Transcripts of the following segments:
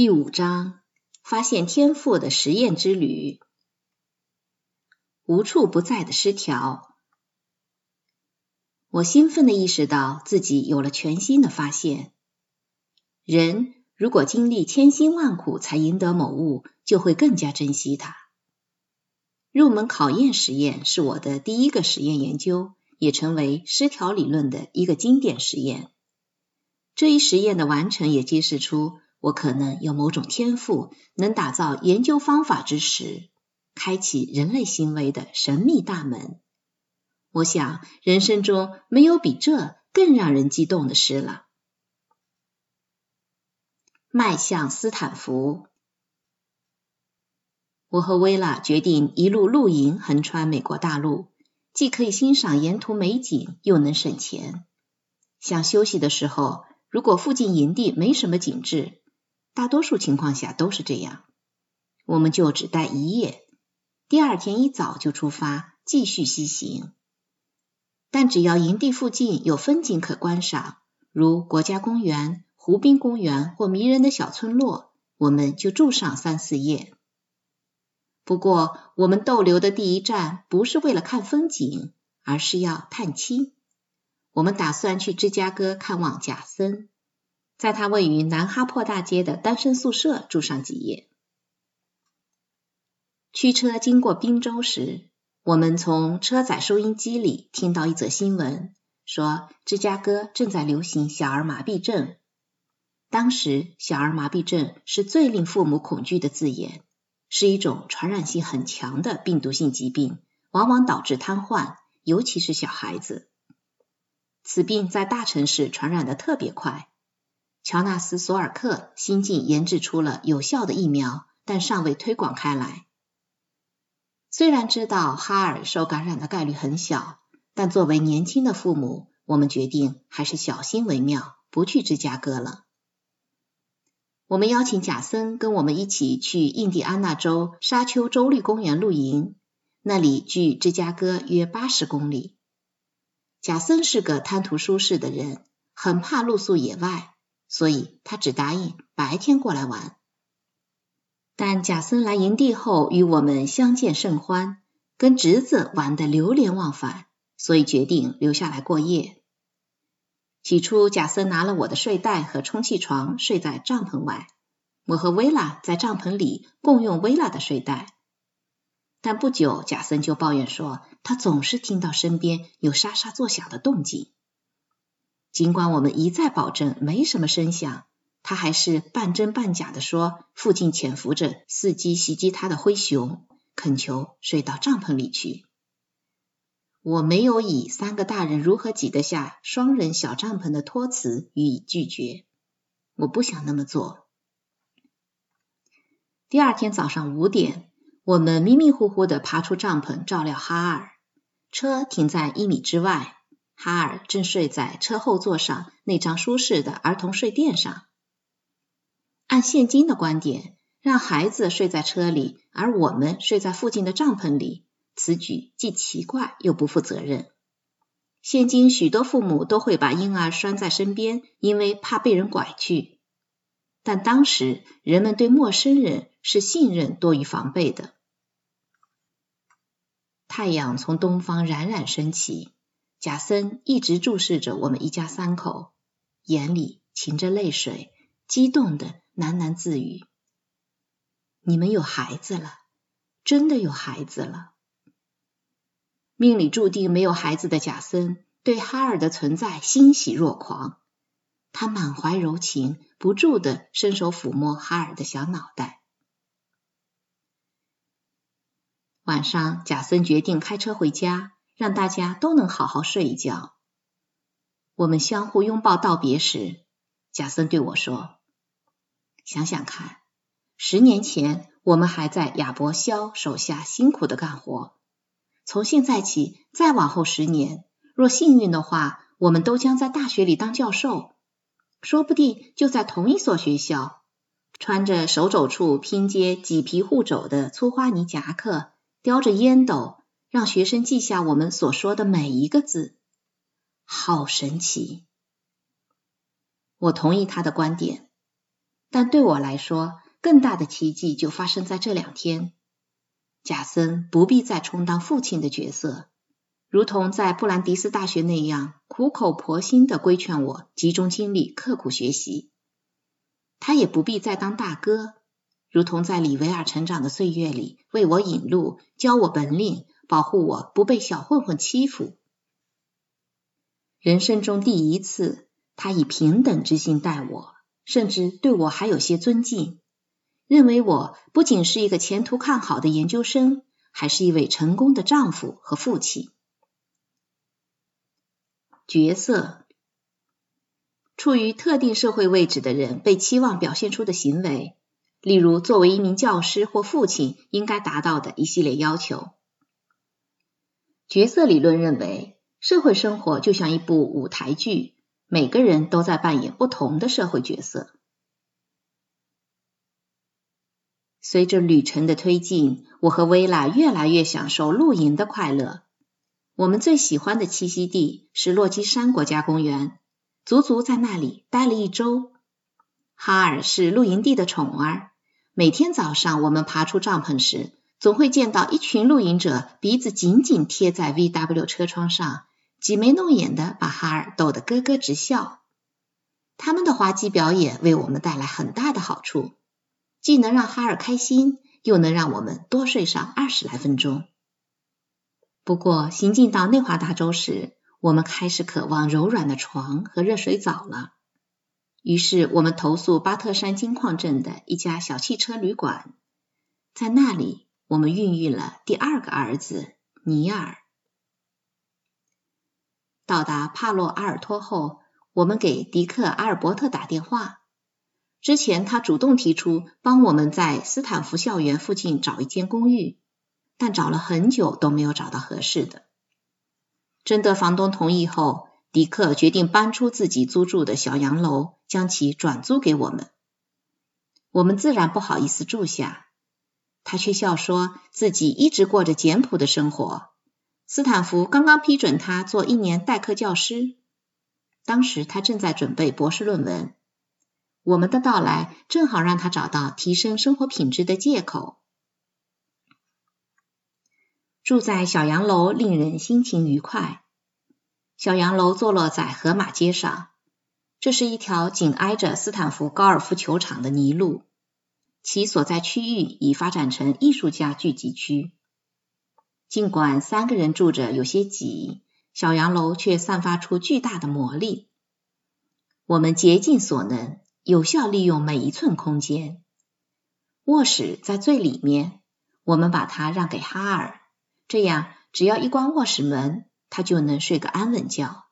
第五章：发现天赋的实验之旅。无处不在的失调。我兴奋的意识到自己有了全新的发现。人如果经历千辛万苦才赢得某物，就会更加珍惜它。入门考验实验是我的第一个实验研究，也成为失调理论的一个经典实验。这一实验的完成也揭示出我可能有某种天赋，能打造研究方法之时。开启人类行为的神秘大门。我想，人生中没有比这更让人激动的事了。迈向斯坦福，我和薇拉决定一路露营，横穿美国大陆，既可以欣赏沿途美景，又能省钱。想休息的时候，如果附近营地没什么景致，大多数情况下都是这样，我们就只待一夜。第二天一早就出发，继续西行。但只要营地附近有风景可观赏，如国家公园、湖滨公园或迷人的小村落，我们就住上三四夜。不过，我们逗留的第一站不是为了看风景，而是要探亲。我们打算去芝加哥看望贾森，在他位于南哈珀大街的单身宿舍住上几夜。驱车经过宾州时，我们从车载收音机里听到一则新闻，说芝加哥正在流行小儿麻痹症。当时，小儿麻痹症是最令父母恐惧的字眼，是一种传染性很强的病毒性疾病，往往导致瘫痪，尤其是小孩子。此病在大城市传染的特别快。乔纳斯·索尔克新近研制出了有效的疫苗，但尚未推广开来。虽然知道哈尔受感染的概率很小，但作为年轻的父母，我们决定还是小心为妙，不去芝加哥了。我们邀请贾森跟我们一起去印第安纳州沙丘州立公园露营，那里距芝加哥约八十公里。贾森是个贪图舒适的人，很怕露宿野外，所以他只答应白天过来玩。但贾森来营地后与我们相见甚欢，跟侄子玩得流连忘返，所以决定留下来过夜。起初，贾森拿了我的睡袋和充气床睡在帐篷外，我和薇拉在帐篷里共用薇拉的睡袋。但不久，贾森就抱怨说，他总是听到身边有沙沙作响的动静，尽管我们一再保证没什么声响。他还是半真半假的说，附近潜伏着伺机袭击他的灰熊，恳求睡到帐篷里去。我没有以三个大人如何挤得下双人小帐篷的托词予以拒绝，我不想那么做。第二天早上五点，我们迷迷糊糊的爬出帐篷照料哈尔，车停在一米之外，哈尔正睡在车后座上那张舒适的儿童睡垫上。按现今的观点，让孩子睡在车里，而我们睡在附近的帐篷里，此举既奇怪又不负责任。现今许多父母都会把婴儿拴在身边，因为怕被人拐去。但当时人们对陌生人是信任多于防备的。太阳从东方冉冉升起，贾森一直注视着我们一家三口，眼里噙着泪水，激动的。喃喃自语：“你们有孩子了，真的有孩子了。”命里注定没有孩子的贾森对哈尔的存在欣喜若狂，他满怀柔情，不住的伸手抚摸哈尔的小脑袋。晚上，贾森决定开车回家，让大家都能好好睡一觉。我们相互拥抱道别时，贾森对我说。想想看，十年前我们还在亚伯肖手下辛苦的干活。从现在起，再往后十年，若幸运的话，我们都将在大学里当教授，说不定就在同一所学校，穿着手肘处拼接麂皮护肘的粗花呢夹克，叼着烟斗，让学生记下我们所说的每一个字。好神奇！我同意他的观点。但对我来说，更大的奇迹就发生在这两天。贾森不必再充当父亲的角色，如同在布兰迪斯大学那样苦口婆心的规劝我集中精力刻苦学习。他也不必再当大哥，如同在里维尔成长的岁月里为我引路、教我本领、保护我不被小混混欺负。人生中第一次，他以平等之心待我，甚至对我还有些尊敬。认为我不仅是一个前途看好的研究生，还是一位成功的丈夫和父亲。角色：处于特定社会位置的人被期望表现出的行为，例如作为一名教师或父亲应该达到的一系列要求。角色理论认为，社会生活就像一部舞台剧，每个人都在扮演不同的社会角色。随着旅程的推进，我和薇拉越来越享受露营的快乐。我们最喜欢的栖息地是落基山国家公园，足足在那里待了一周。哈尔是露营地的宠儿，每天早上我们爬出帐篷时，总会见到一群露营者鼻子紧紧贴在 VW 车窗上，挤眉弄眼的把哈尔逗得咯咯直笑。他们的滑稽表演为我们带来很大的好处。既能让哈尔开心，又能让我们多睡上二十来分钟。不过，行进到内华达州时，我们开始渴望柔软的床和热水澡了。于是，我们投宿巴特山金矿镇的一家小汽车旅馆，在那里，我们孕育了第二个儿子尼尔。到达帕洛阿尔托后，我们给迪克阿尔伯特打电话。之前他主动提出帮我们在斯坦福校园附近找一间公寓，但找了很久都没有找到合适的。征得房东同意后，迪克决定搬出自己租住的小洋楼，将其转租给我们。我们自然不好意思住下，他却笑说自己一直过着简朴的生活。斯坦福刚刚批准他做一年代课教师，当时他正在准备博士论文。我们的到来正好让他找到提升生活品质的借口。住在小洋楼令人心情愉快。小洋楼坐落在河马街上，这是一条紧挨着斯坦福高尔夫球场的泥路，其所在区域已发展成艺术家聚集区。尽管三个人住着有些挤，小洋楼却散发出巨大的魔力。我们竭尽所能。有效利用每一寸空间。卧室在最里面，我们把它让给哈尔，这样只要一关卧室门，他就能睡个安稳觉。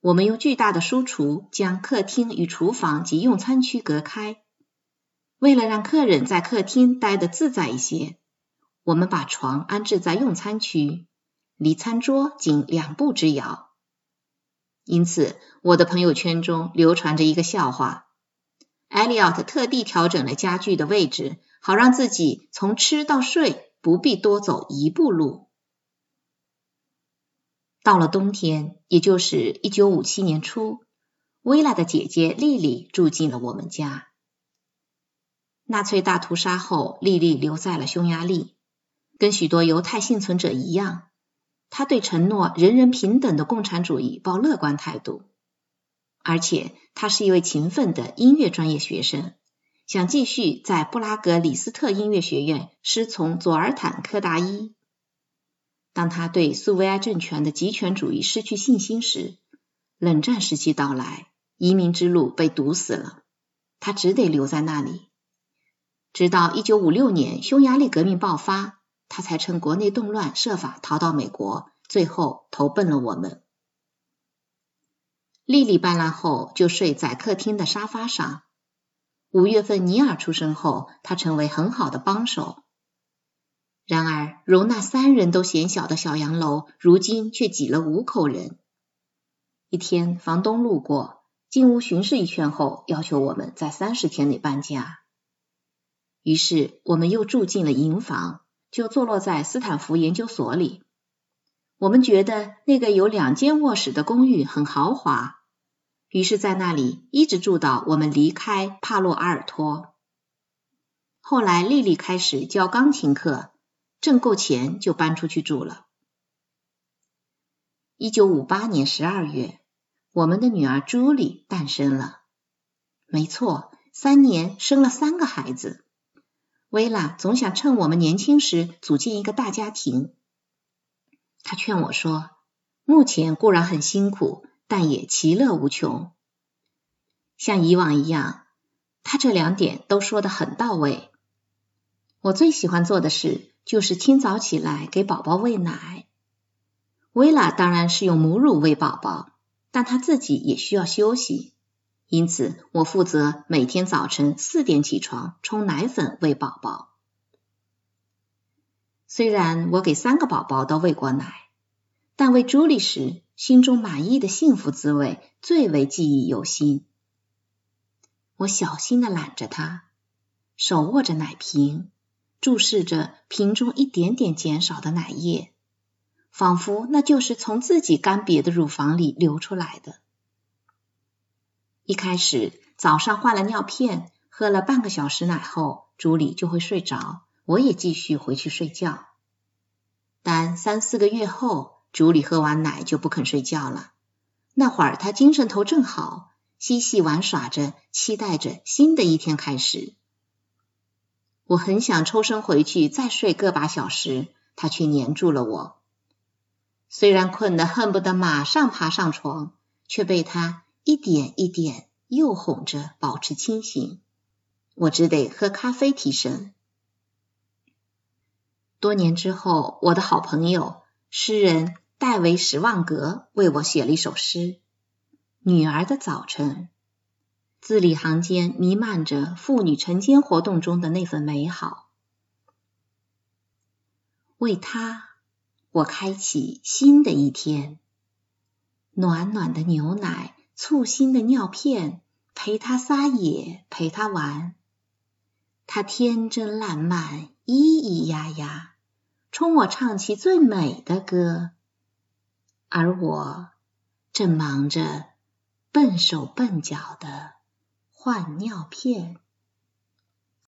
我们用巨大的书橱将客厅与厨房及用餐区隔开。为了让客人在客厅待得自在一些，我们把床安置在用餐区，离餐桌仅两步之遥。因此，我的朋友圈中流传着一个笑话：艾利奥特特地调整了家具的位置，好让自己从吃到睡不必多走一步路。到了冬天，也就是一九五七年初，薇拉的姐姐莉莉住进了我们家。纳粹大屠杀后，莉莉留在了匈牙利，跟许多犹太幸存者一样。他对承诺人人平等的共产主义抱乐观态度，而且他是一位勤奋的音乐专业学生，想继续在布拉格李斯特音乐学院师从佐尔坦科达伊。当他对苏维埃政权的极权主义失去信心时，冷战时期到来，移民之路被堵死了，他只得留在那里，直到一九五六年匈牙利革命爆发。他才趁国内动乱设法逃到美国，最后投奔了我们。丽丽搬来后就睡在客厅的沙发上。五月份尼尔出生后，他成为很好的帮手。然而，容纳三人都嫌小的小洋楼，如今却挤了五口人。一天，房东路过，进屋巡视一圈后，要求我们在三十天内搬家。于是，我们又住进了营房。就坐落在斯坦福研究所里。我们觉得那个有两间卧室的公寓很豪华，于是，在那里一直住到我们离开帕洛阿尔托。后来，丽丽开始教钢琴课，挣够钱就搬出去住了。一九五八年十二月，我们的女儿朱莉诞生了。没错，三年生了三个孩子。薇拉总想趁我们年轻时组建一个大家庭。她劝我说：“目前固然很辛苦，但也其乐无穷。”像以往一样，她这两点都说得很到位。我最喜欢做的事就是清早起来给宝宝喂奶。薇拉当然是用母乳喂宝宝，但她自己也需要休息，因此我负责每天早晨四点起床冲奶粉喂宝宝。虽然我给三个宝宝都喂过奶，但喂朱莉时心中满意的幸福滋味最为记忆犹新。我小心的揽着她，手握着奶瓶，注视着瓶中一点点减少的奶液。仿佛那就是从自己干瘪的乳房里流出来的。一开始早上换了尿片，喝了半个小时奶后，朱莉就会睡着，我也继续回去睡觉。但三四个月后，朱莉喝完奶就不肯睡觉了。那会儿她精神头正好，嬉戏玩耍着，期待着新的一天开始。我很想抽身回去再睡个把小时，她却黏住了我。虽然困得恨不得马上爬上床，却被他一点一点又哄着保持清醒。我只得喝咖啡提神。多年之后，我的好朋友诗人戴维·史旺格为我写了一首诗《女儿的早晨》，字里行间弥漫着妇女晨间活动中的那份美好。为她。我开启新的一天，暖暖的牛奶，簇新的尿片，陪他撒野，陪他玩。他天真烂漫，咿咿呀呀，冲我唱起最美的歌。而我正忙着笨手笨脚的换尿片。